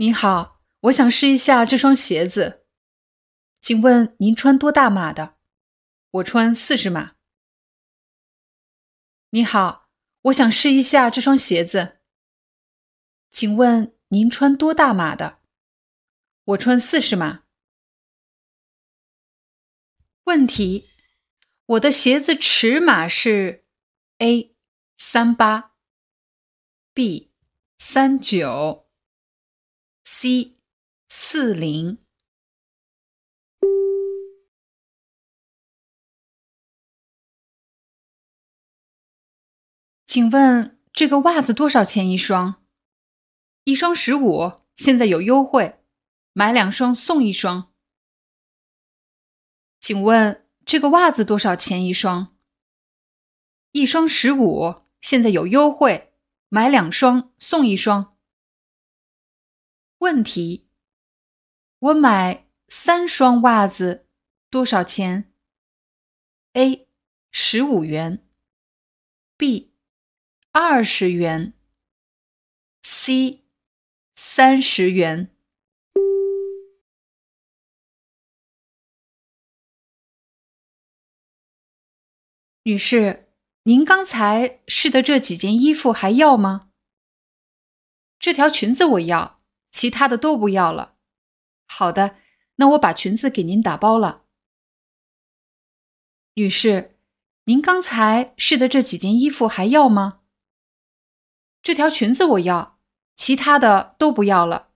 你好，我想试一下这双鞋子，请问您穿多大码的？我穿四十码。你好，我想试一下这双鞋子，请问您穿多大码的？我穿四十码。问题：我的鞋子尺码是 A 三八，B 三九。C 四零，请问这个袜子多少钱一双？一双十五，现在有优惠，买两双送一双。请问这个袜子多少钱一双？一双十五，现在有优惠，买两双送一双。问题：我买三双袜子多少钱？A. 十五元，B. 二十元，C. 三十元。女士，您刚才试的这几件衣服还要吗？这条裙子我要。其他的都不要了。好的，那我把裙子给您打包了。女士，您刚才试的这几件衣服还要吗？这条裙子我要，其他的都不要了。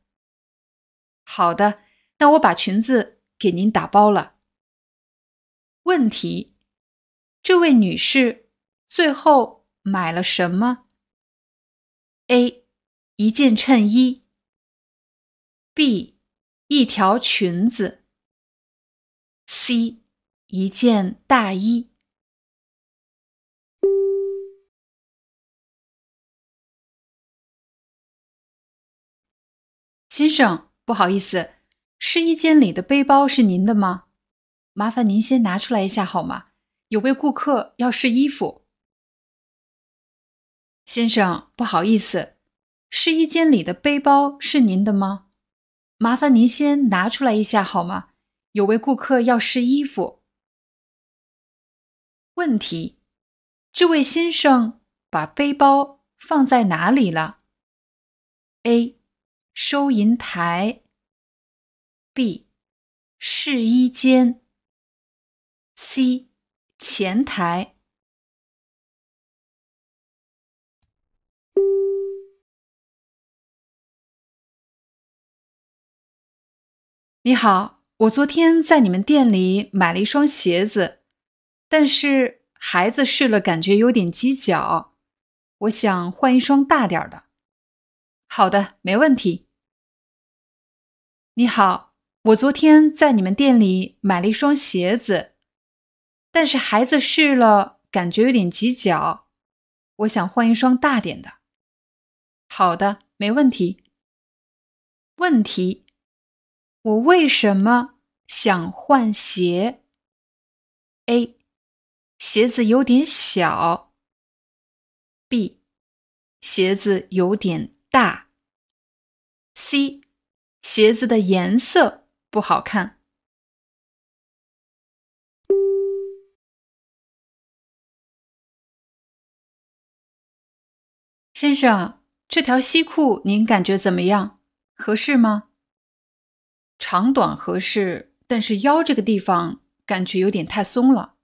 好的，那我把裙子给您打包了。问题：这位女士最后买了什么？A. 一件衬衣。B 一条裙子，C 一件大衣。先生，不好意思，试衣间里的背包是您的吗？麻烦您先拿出来一下好吗？有位顾客要试衣服。先生，不好意思，试衣间里的背包是您的吗？麻烦您先拿出来一下好吗？有位顾客要试衣服。问题：这位先生把背包放在哪里了？A. 收银台。B. 试衣间。C. 前台。你好，我昨天在你们店里买了一双鞋子，但是孩子试了感觉有点挤脚，我想换一双大点的。好的，没问题。你好，我昨天在你们店里买了一双鞋子，但是孩子试了感觉有点挤脚，我想换一双大点的。好的，没问题。问题。我为什么想换鞋？A. 鞋子有点小。B. 鞋子有点大。C. 鞋子的颜色不好看。先生，这条西裤您感觉怎么样？合适吗？长短合适，但是腰这个地方感觉有点太松了。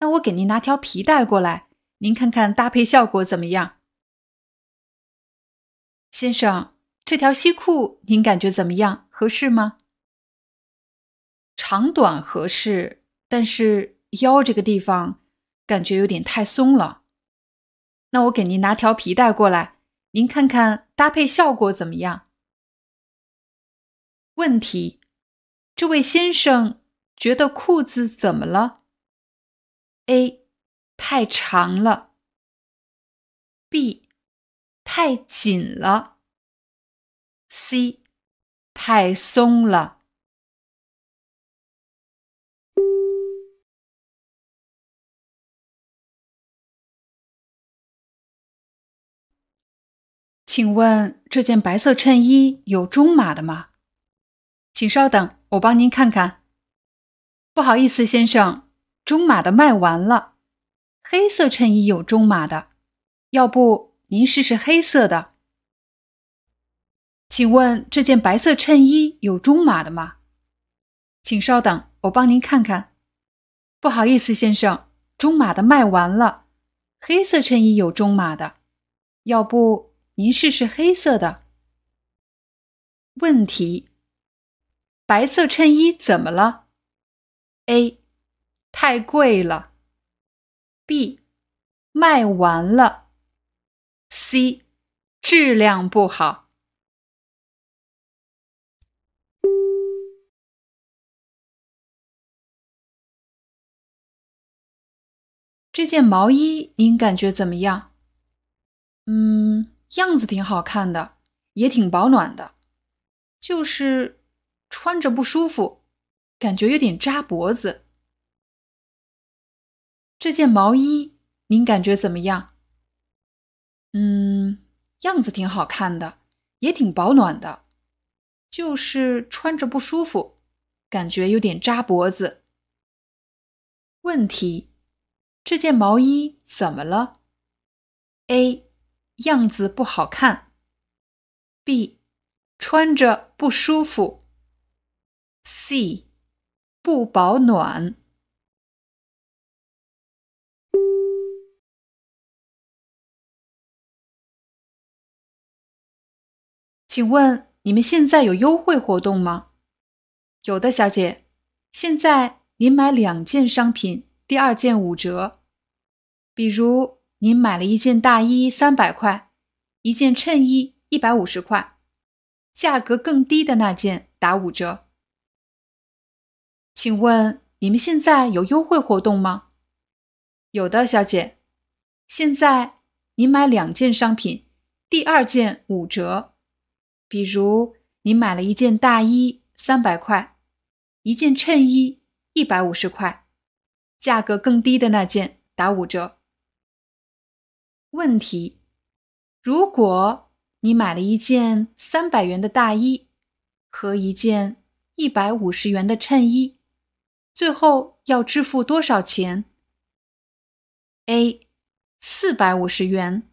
那我给您拿条皮带过来，您看看搭配效果怎么样？先生，这条西裤您感觉怎么样？合适吗？长短合适，但是腰这个地方感觉有点太松了。那我给您拿条皮带过来，您看看搭配效果怎么样？问题：这位先生觉得裤子怎么了？A. 太长了。B. 太紧了。C. 太松了。请问这件白色衬衣有中码的吗？请稍等，我帮您看看。不好意思，先生，中码的卖完了。黑色衬衣有中码的，要不您试试黑色的？请问这件白色衬衣有中码的吗？请稍等，我帮您看看。不好意思，先生，中码的卖完了。黑色衬衣有中码的，要不？您试试黑色的。问题：白色衬衣怎么了？A. 太贵了。B. 卖完了。C. 质量不好。这件毛衣您感觉怎么样？嗯。样子挺好看的，也挺保暖的，就是穿着不舒服，感觉有点扎脖子。这件毛衣您感觉怎么样？嗯，样子挺好看的，也挺保暖的，就是穿着不舒服，感觉有点扎脖子。问题：这件毛衣怎么了？A。样子不好看。B，穿着不舒服。C，不保暖。请问你们现在有优惠活动吗？有的，小姐。现在您买两件商品，第二件五折。比如。您买了一件大衣三百块，一件衬衣一百五十块，价格更低的那件打五折。请问你们现在有优惠活动吗？有的，小姐。现在您买两件商品，第二件五折。比如您买了一件大衣三百块，一件衬衣一百五十块，价格更低的那件打五折。问题：如果你买了一件三百元的大衣和一件一百五十元的衬衣，最后要支付多少钱？A. 四百五十元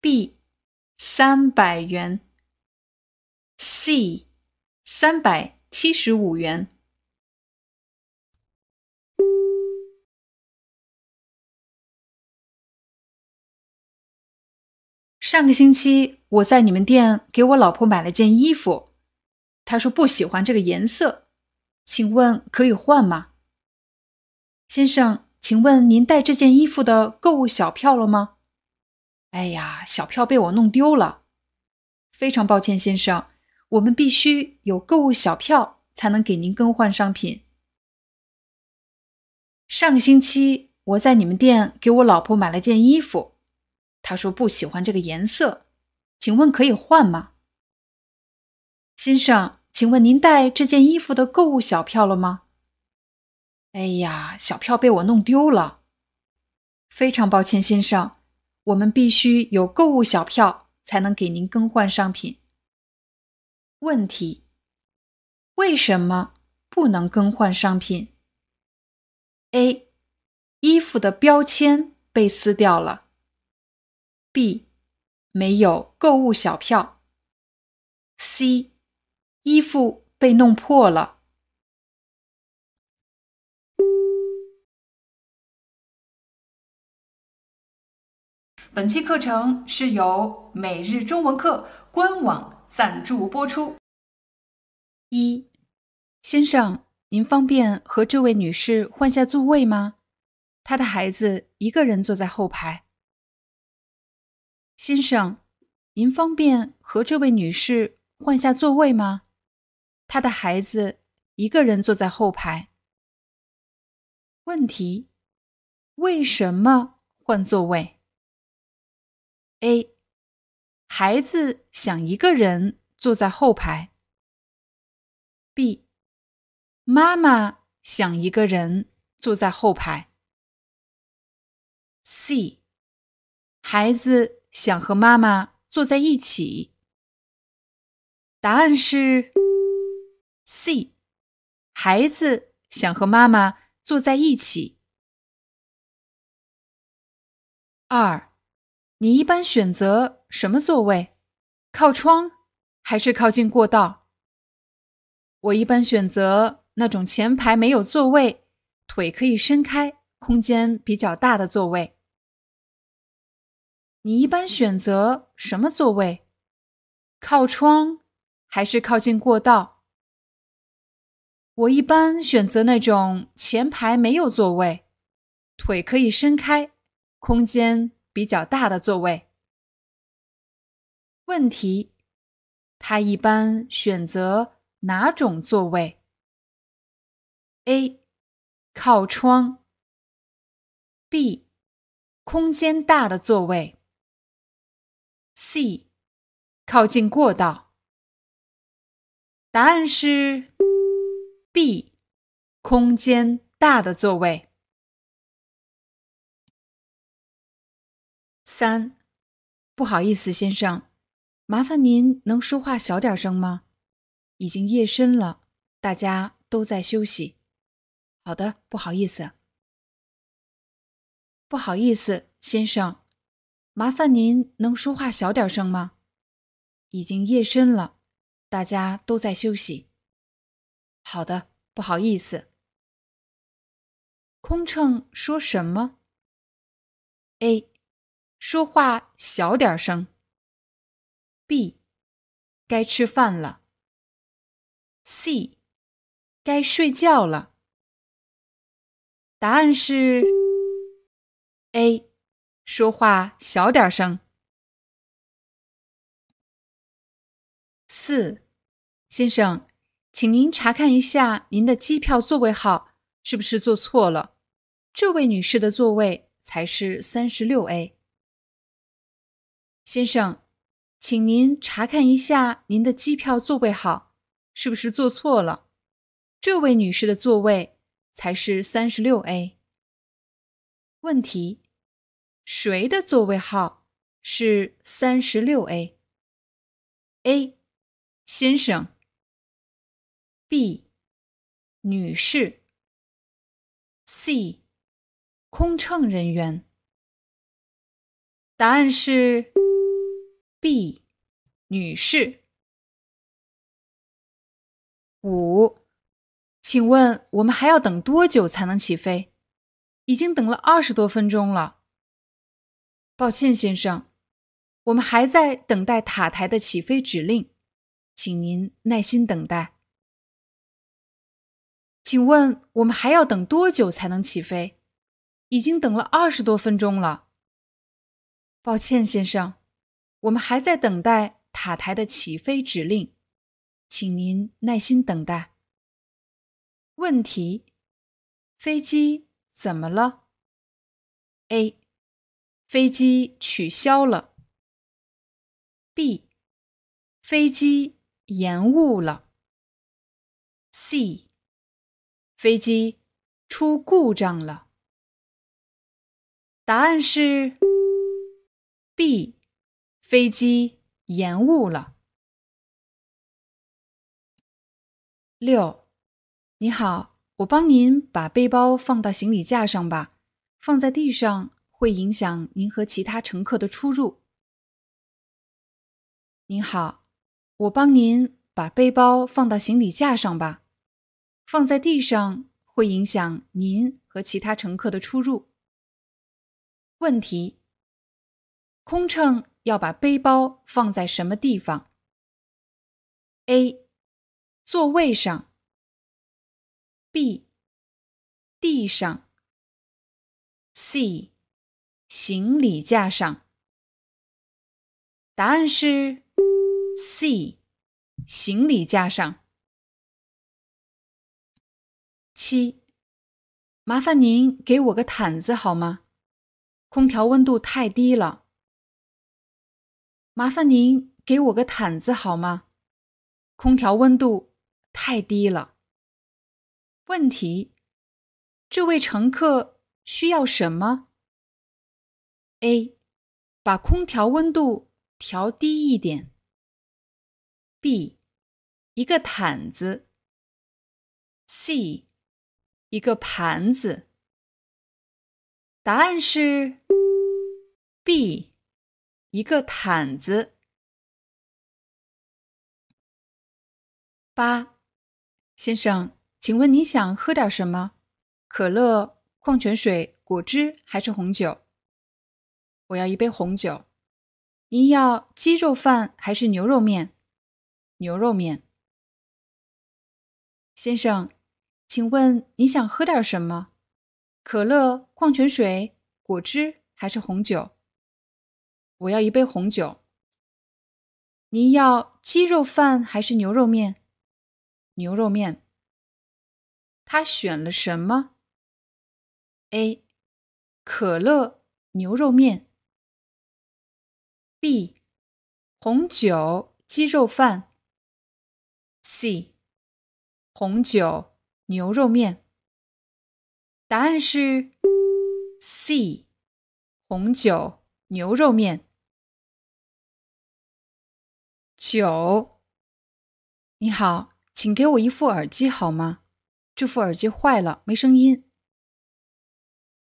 B. 三百元 C. 三百七十五元。上个星期我在你们店给我老婆买了件衣服，她说不喜欢这个颜色，请问可以换吗？先生，请问您带这件衣服的购物小票了吗？哎呀，小票被我弄丢了，非常抱歉，先生，我们必须有购物小票才能给您更换商品。上个星期我在你们店给我老婆买了件衣服。她说不喜欢这个颜色，请问可以换吗？先生，请问您带这件衣服的购物小票了吗？哎呀，小票被我弄丢了，非常抱歉，先生，我们必须有购物小票才能给您更换商品。问题：为什么不能更换商品？A. 衣服的标签被撕掉了。B，没有购物小票。C，衣服被弄破了。本期课程是由每日中文课官网赞助播出。一，先生，您方便和这位女士换下座位吗？她的孩子一个人坐在后排。先生，您方便和这位女士换下座位吗？他的孩子一个人坐在后排。问题：为什么换座位？A. 孩子想一个人坐在后排。B. 妈妈想一个人坐在后排。C. 孩子想和妈妈坐在一起。答案是 C。孩子想和妈妈坐在一起。二，你一般选择什么座位？靠窗还是靠近过道？我一般选择那种前排没有座位，腿可以伸开，空间比较大的座位。你一般选择什么座位？靠窗还是靠近过道？我一般选择那种前排没有座位，腿可以伸开，空间比较大的座位。问题：他一般选择哪种座位？A. 靠窗 B. 空间大的座位。C，靠近过道。答案是 B，空间大的座位。三，不好意思，先生，麻烦您能说话小点声吗？已经夜深了，大家都在休息。好的，不好意思，不好意思，先生。麻烦您能说话小点声吗？已经夜深了，大家都在休息。好的，不好意思。空乘说什么？A. 说话小点声。B. 该吃饭了。C. 该睡觉了。答案是 A。说话小点声。四，先生，请您查看一下您的机票座位号是不是坐错了？这位女士的座位才是三十六 A。先生，请您查看一下您的机票座位号是不是坐错了？这位女士的座位才是三十六 A。问题。谁的座位号是三十六 A？A 先生，B 女士，C 空乘人员。答案是 B 女士。五，请问我们还要等多久才能起飞？已经等了二十多分钟了。抱歉，先生，我们还在等待塔台的起飞指令，请您耐心等待。请问我们还要等多久才能起飞？已经等了二十多分钟了。抱歉，先生，我们还在等待塔台的起飞指令，请您耐心等待。问题：飞机怎么了？A。飞机取消了。B，飞机延误了。C，飞机出故障了。答案是 B，飞机延误了。六，你好，我帮您把背包放到行李架上吧，放在地上。会影响您和其他乘客的出入。您好，我帮您把背包放到行李架上吧，放在地上会影响您和其他乘客的出入。问题：空乘要把背包放在什么地方？A. 座位上。B. 地上。C. 行李架上。答案是 C，行李架上。七，麻烦您给我个毯子好吗？空调温度太低了。麻烦您给我个毯子好吗？空调温度太低了。问题：这位乘客需要什么？A. 把空调温度调低一点。B. 一个毯子。C. 一个盘子。答案是 B. 一个毯子。八，先生。请问你想喝点什么？可乐、矿泉水、果汁还是红酒？我要一杯红酒。您要鸡肉饭还是牛肉面？牛肉面。先生，请问你想喝点什么？可乐、矿泉水、果汁还是红酒？我要一杯红酒。您要鸡肉饭还是牛肉面？牛肉面。他选了什么？A. 可乐牛肉面。B. 红酒鸡肉饭。C. 红酒牛肉面。答案是 C. 红酒牛肉面。九，你好，请给我一副耳机好吗？这副耳机坏了，没声音。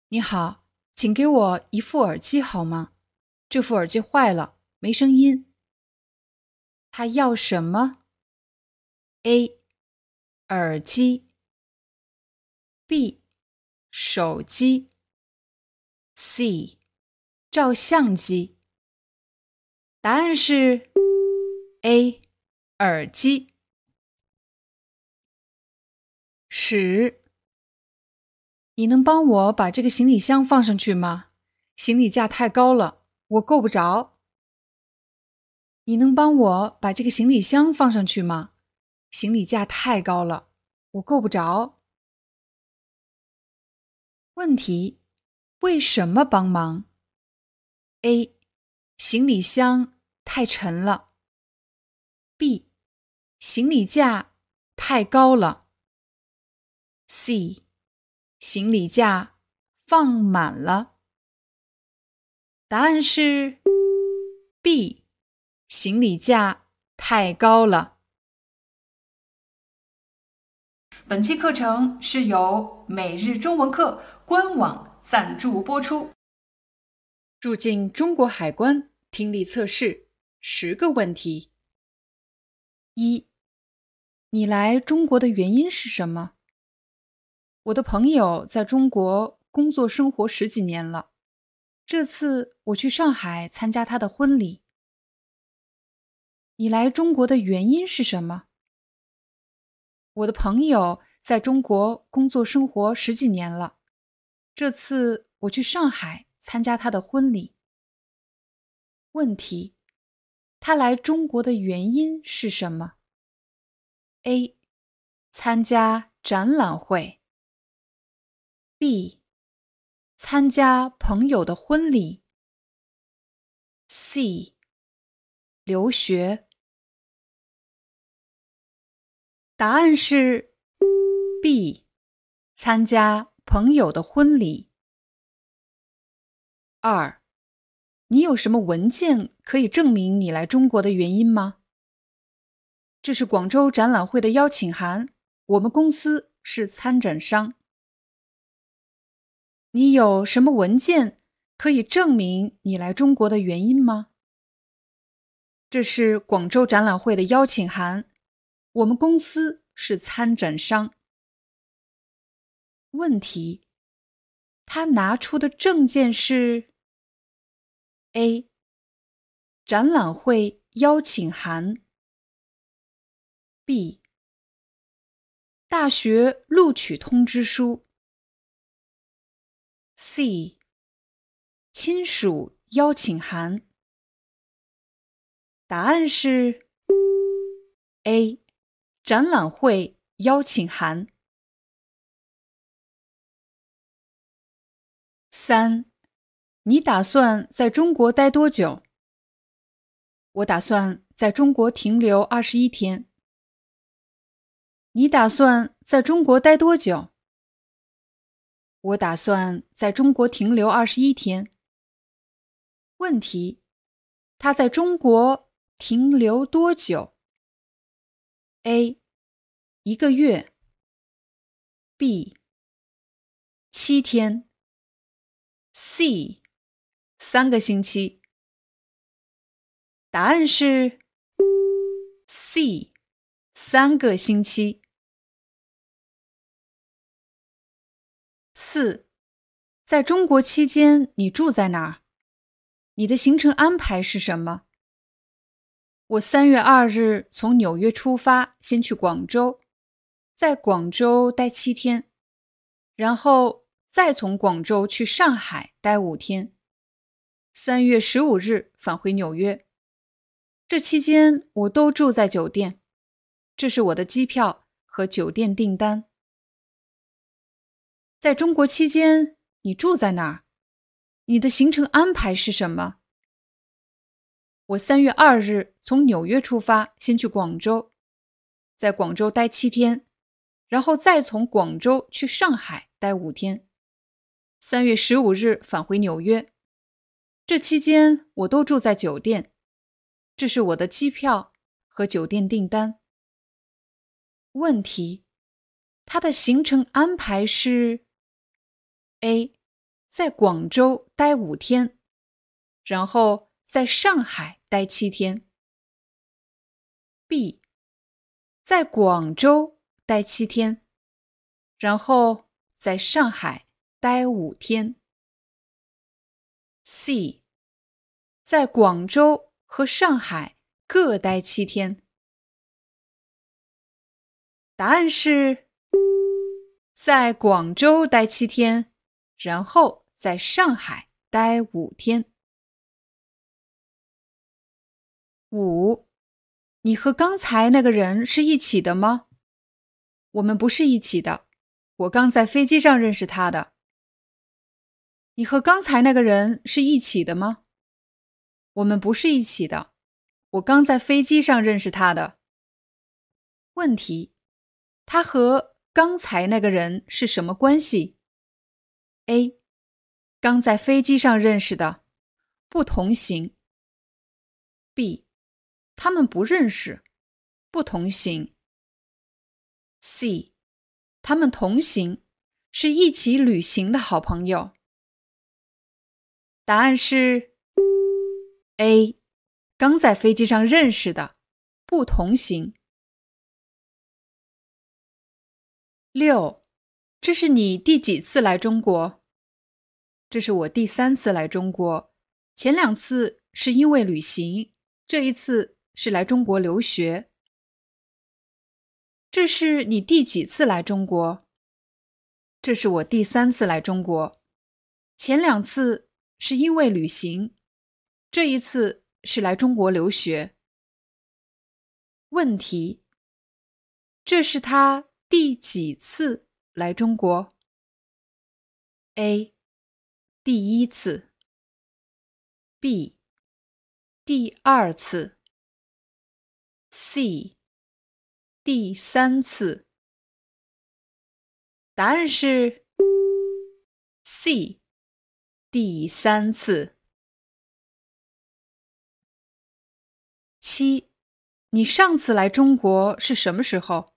你好，请给我一副耳机好吗？这副耳机坏了，没声音。他要什么？A. 耳机。B. 手机。C. 照相机。答案是 A. 耳机。十，你能帮我把这个行李箱放上去吗？行李架太高了，我够不着。你能帮我把这个行李箱放上去吗？行李架太高了，我够不着。问题：为什么帮忙？A. 行李箱太沉了。B. 行李架太高了。C，行李架放满了。答案是 B，行李架太高了。本期课程是由每日中文课官网赞助播出。入境中国海关听力测试十个问题：一，你来中国的原因是什么？我的朋友在中国工作生活十几年了，这次我去上海参加他的婚礼。你来中国的原因是什么？我的朋友在中国工作生活十几年了，这次我去上海参加他的婚礼。问题：他来中国的原因是什么？A. 参加展览会。B. 参加朋友的婚礼。C. 留学。答案是 B. 参加朋友的婚礼。二，你有什么文件可以证明你来中国的原因吗？这是广州展览会的邀请函，我们公司是参展商。你有什么文件可以证明你来中国的原因吗？这是广州展览会的邀请函，我们公司是参展商。问题：他拿出的证件是：A. 展览会邀请函；B. 大学录取通知书。C，亲属邀请函。答案是 A，展览会邀请函。三，你打算在中国待多久？我打算在中国停留二十一天。你打算在中国待多久？我打算在中国停留二十一天。问题：他在中国停留多久？A. 一个月。B. 七天。C. 三个星期。答案是 C. 三个星期。四，在中国期间，你住在哪儿？你的行程安排是什么？我三月二日从纽约出发，先去广州，在广州待七天，然后再从广州去上海待五天，三月十五日返回纽约。这期间我都住在酒店，这是我的机票和酒店订单。在中国期间，你住在哪儿？你的行程安排是什么？我三月二日从纽约出发，先去广州，在广州待七天，然后再从广州去上海待五天，三月十五日返回纽约。这期间我都住在酒店，这是我的机票和酒店订单。问题：他的行程安排是？A，在广州待五天，然后在上海待七天。B，在广州待七天，然后在上海待五天。C，在广州和上海各待七天。答案是在广州待七天。然后在上海待五天。五，你和刚才那个人是一起的吗？我们不是一起的，我刚在飞机上认识他的。你和刚才那个人是一起的吗？我们不是一起的，我刚在飞机上认识他的。问题，他和刚才那个人是什么关系？A，刚在飞机上认识的，不同行。B，他们不认识，不同行。C，他们同行，是一起旅行的好朋友。答案是 A，刚在飞机上认识的，不同行。六。这是你第几次来中国？这是我第三次来中国，前两次是因为旅行，这一次是来中国留学。这是你第几次来中国？这是我第三次来中国，前两次是因为旅行，这一次是来中国留学。问题：这是他第几次？来中国，A，第一次；B，第二次；C，第三次。答案是 C，第三次。七，你上次来中国是什么时候？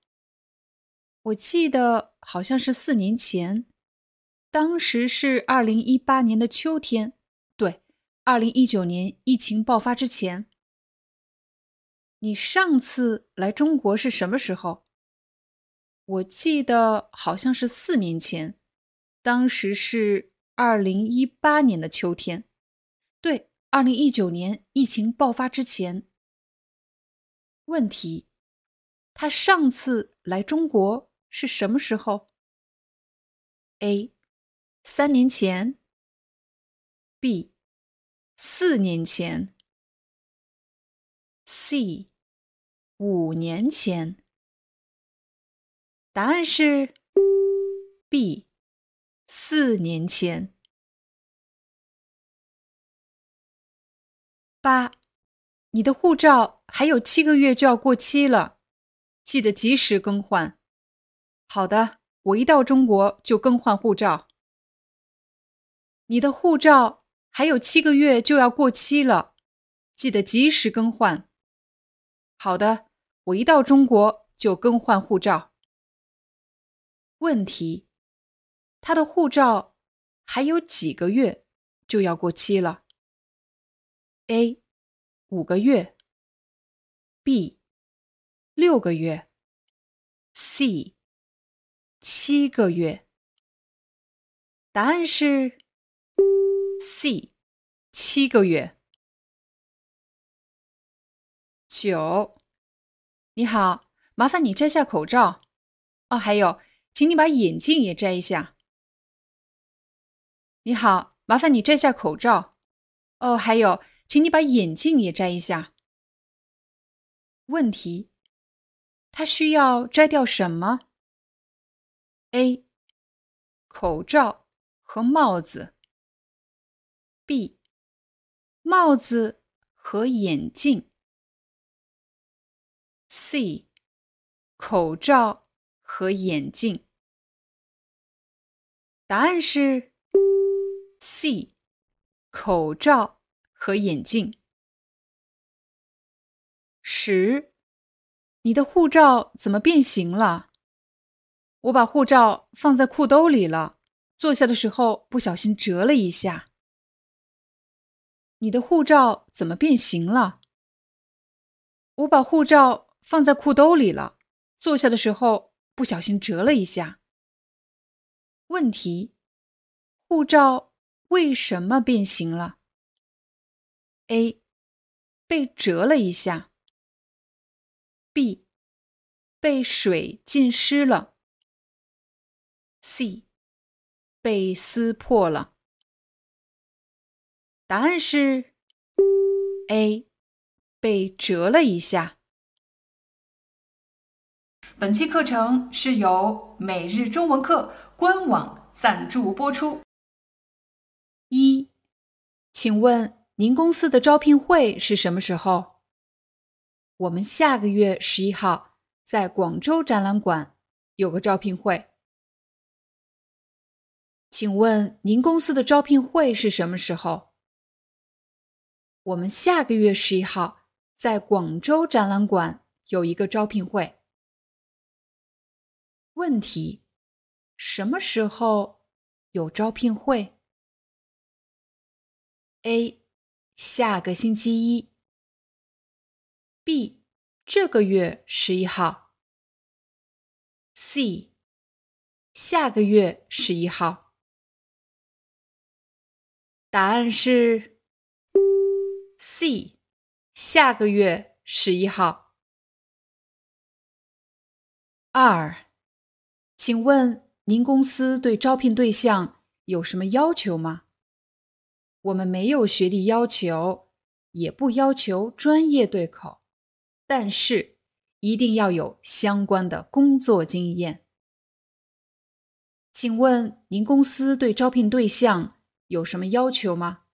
我记得好像是四年前，当时是二零一八年的秋天，对，二零一九年疫情爆发之前。你上次来中国是什么时候？我记得好像是四年前，当时是二零一八年的秋天，对，二零一九年疫情爆发之前。问题，他上次来中国。是什么时候？A. 三年前。B. 四年前。C，五年前。答案是 B，四年前。八，你的护照还有七个月就要过期了，记得及时更换。好的，我一到中国就更换护照。你的护照还有七个月就要过期了，记得及时更换。好的，我一到中国就更换护照。问题：他的护照还有几个月就要过期了？A 五个月，B 六个月，C 七个月。答案是 C 七个月。九，你好，麻烦你摘下口罩。哦，还有，请你把眼镜也摘一下。你好，麻烦你摘下口罩。哦，还有。请你把眼镜也摘一下。问题：他需要摘掉什么？A. 口罩和帽子。B. 帽子和眼镜。C. 口罩和眼镜。答案是 C. 口罩。和眼镜。十，你的护照怎么变形了？我把护照放在裤兜里了，坐下的时候不小心折了一下。你的护照怎么变形了？我把护照放在裤兜里了，坐下的时候不小心折了一下。问题：护照为什么变形了？A 被折了一下，B 被水浸湿了，C 被撕破了。答案是 A 被折了一下。本期课程是由每日中文课官网赞助播出。一，请问。您公司的招聘会是什么时候？我们下个月十一号在广州展览馆有个招聘会。请问您公司的招聘会是什么时候？我们下个月十一号在广州展览馆有一个招聘会。问题：什么时候有招聘会？A 下个星期一，B 这个月十一号，C 下个月十一号。答案是 C 下个月十一号。二，请问您公司对招聘对象有什么要求吗？我们没有学历要求，也不要求专业对口，但是一定要有相关的工作经验。请问您公司对招聘对象有什么要求吗？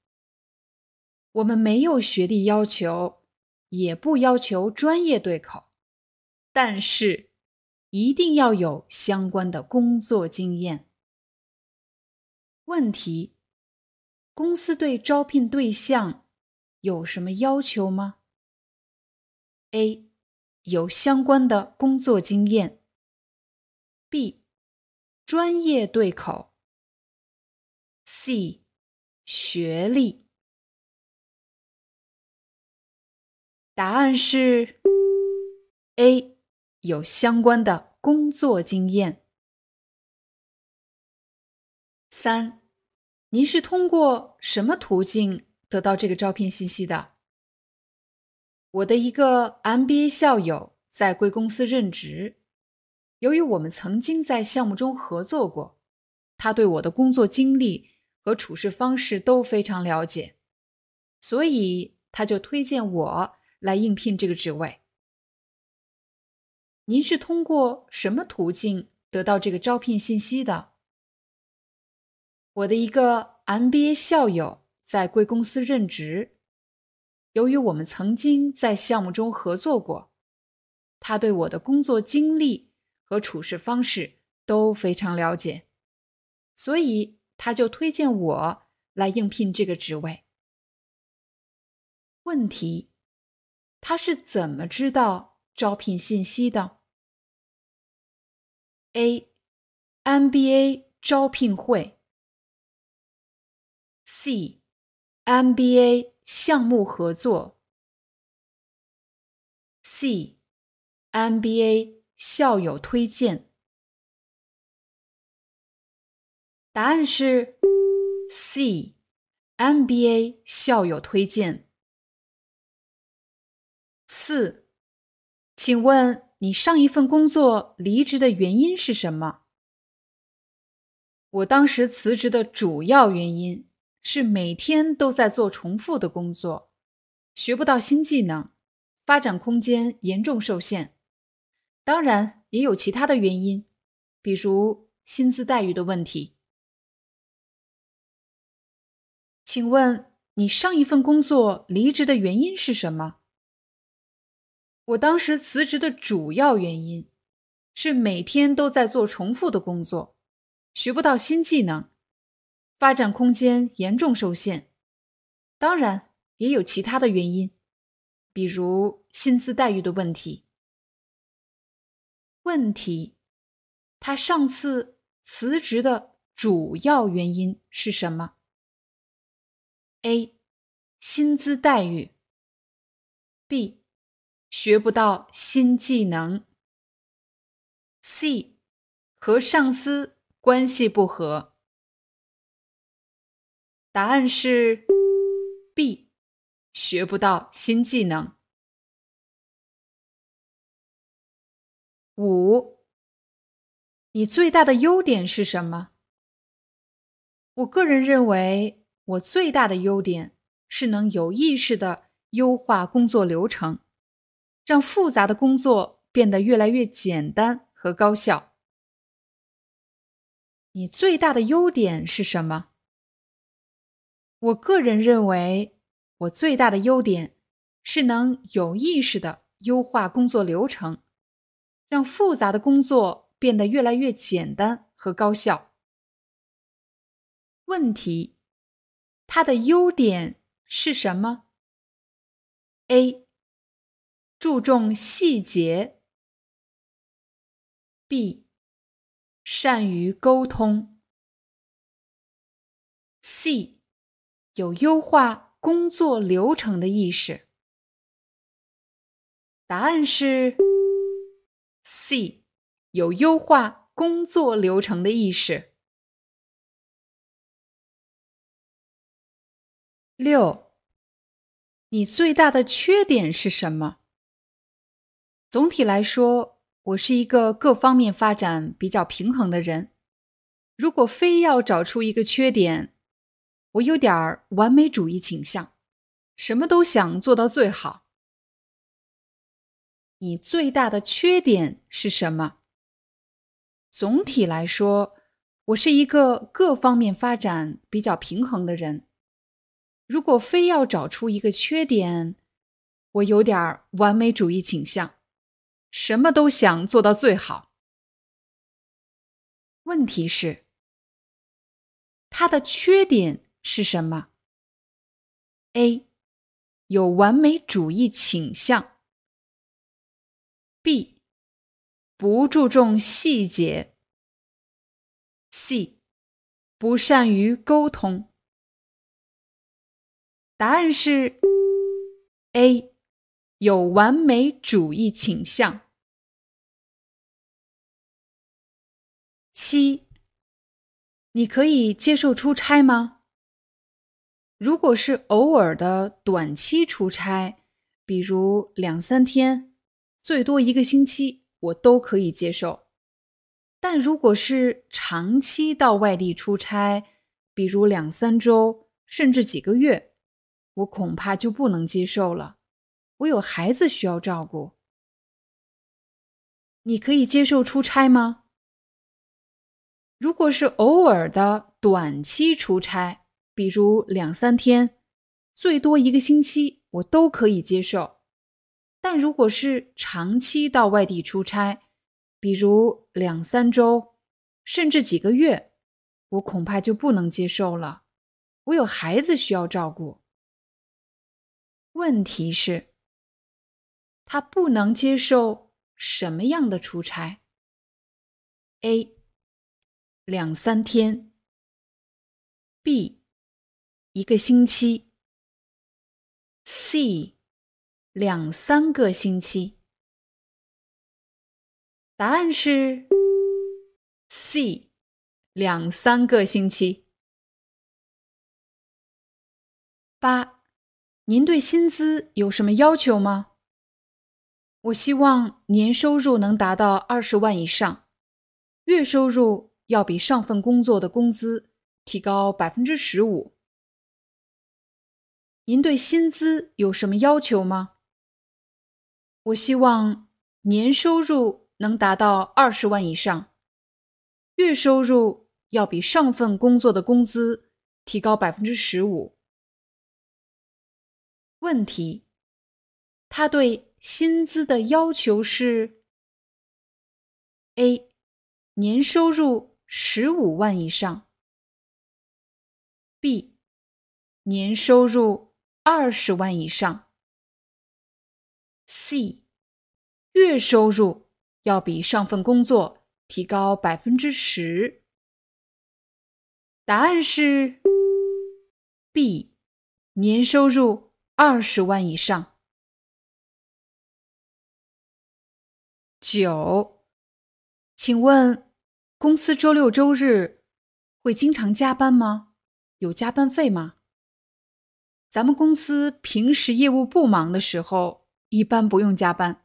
我们没有学历要求，也不要求专业对口，但是一定要有相关的工作经验。问题。公司对招聘对象有什么要求吗？A. 有相关的工作经验。B. 专业对口。C. 学历。答案是 A. 有相关的工作经验。三。您是通过什么途径得到这个招聘信息的？我的一个 MBA 校友在贵公司任职，由于我们曾经在项目中合作过，他对我的工作经历和处事方式都非常了解，所以他就推荐我来应聘这个职位。您是通过什么途径得到这个招聘信息的？我的一个 MBA 校友在贵公司任职，由于我们曾经在项目中合作过，他对我的工作经历和处事方式都非常了解，所以他就推荐我来应聘这个职位。问题：他是怎么知道招聘信息的？A MBA 招聘会，C MBA 项目合作，C MBA 校友推荐。答案是 C MBA 校友推荐。四，请问。你上一份工作离职的原因是什么？我当时辞职的主要原因是每天都在做重复的工作，学不到新技能，发展空间严重受限。当然也有其他的原因，比如薪资待遇的问题。请问你上一份工作离职的原因是什么？我当时辞职的主要原因是每天都在做重复的工作，学不到新技能，发展空间严重受限。当然，也有其他的原因，比如薪资待遇的问题。问题：他上次辞职的主要原因是什么？A. 薪资待遇。B. 学不到新技能。C 和上司关系不和。答案是 B，学不到新技能。五，你最大的优点是什么？我个人认为，我最大的优点是能有意识的优化工作流程。让复杂的工作变得越来越简单和高效。你最大的优点是什么？我个人认为，我最大的优点是能有意识的优化工作流程，让复杂的工作变得越来越简单和高效。问题：它的优点是什么？A。注重细节。B，善于沟通。C，有优化工作流程的意识。答案是 C，有优化工作流程的意识。六，你最大的缺点是什么？总体来说，我是一个各方面发展比较平衡的人。如果非要找出一个缺点，我有点儿完美主义倾向，什么都想做到最好。你最大的缺点是什么？总体来说，我是一个各方面发展比较平衡的人。如果非要找出一个缺点，我有点儿完美主义倾向。什么都想做到最好。问题是，他的缺点是什么？A. 有完美主义倾向。B. 不注重细节。C. 不善于沟通。答案是 A。有完美主义倾向。七，你可以接受出差吗？如果是偶尔的短期出差，比如两三天，最多一个星期，我都可以接受。但如果是长期到外地出差，比如两三周，甚至几个月，我恐怕就不能接受了。我有孩子需要照顾。你可以接受出差吗？如果是偶尔的短期出差，比如两三天，最多一个星期，我都可以接受。但如果是长期到外地出差，比如两三周，甚至几个月，我恐怕就不能接受了。我有孩子需要照顾。问题是，他不能接受什么样的出差？A. 两三天。B. 一个星期。C. 两三个星期。答案是 C，两三个星期。八，您对薪资有什么要求吗？我希望年收入能达到二十万以上，月收入要比上份工作的工资提高百分之十五。您对薪资有什么要求吗？我希望年收入能达到二十万以上，月收入要比上份工作的工资提高百分之十五。问题：他对薪资的要求是：A. 年收入十五万以上；B. 年收入二十万以上。C，月收入要比上份工作提高百分之十。答案是 B，年收入二十万以上。九，请问公司周六周日会经常加班吗？有加班费吗？咱们公司平时业务不忙的时候。一般不用加班，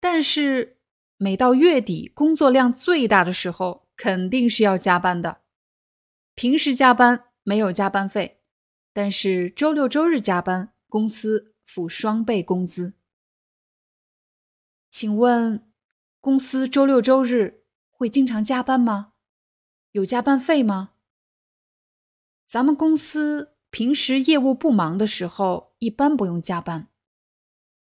但是每到月底工作量最大的时候，肯定是要加班的。平时加班没有加班费，但是周六周日加班，公司付双倍工资。请问公司周六周日会经常加班吗？有加班费吗？咱们公司平时业务不忙的时候，一般不用加班。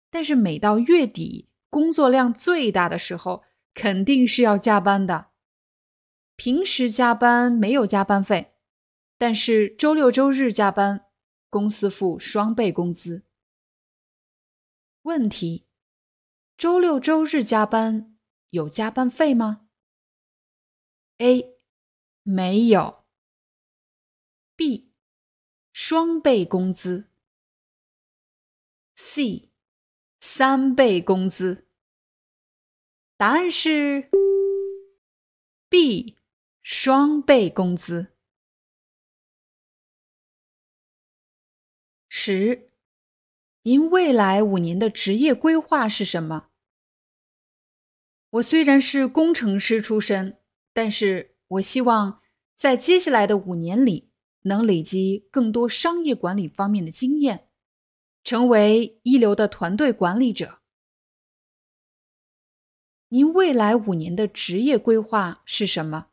但是每到月底工作量最大的时候，肯定是要加班的。平时加班没有加班费，但是周六周日加班，公司付双倍工资。问题：周六周日加班有加班费吗？A. 没有。B. 双倍工资。C. 三倍工资。答案是 B，双倍工资。十，您未来五年的职业规划是什么？我虽然是工程师出身，但是我希望在接下来的五年里能累积更多商业管理方面的经验。成为一流的团队管理者。您未来五年的职业规划是什么？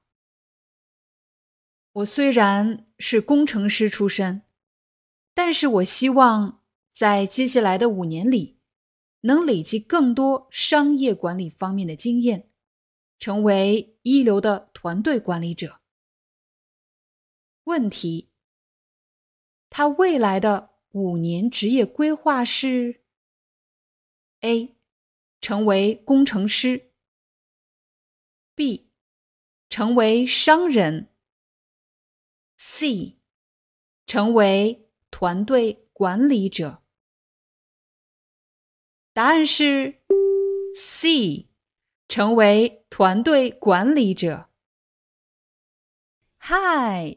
我虽然是工程师出身，但是我希望在接下来的五年里，能累积更多商业管理方面的经验，成为一流的团队管理者。问题：他未来的。五年职业规划是：A. 成为工程师；B. 成为商人；C. 成为团队管理者。答案是 C，成为团队管理者。嗨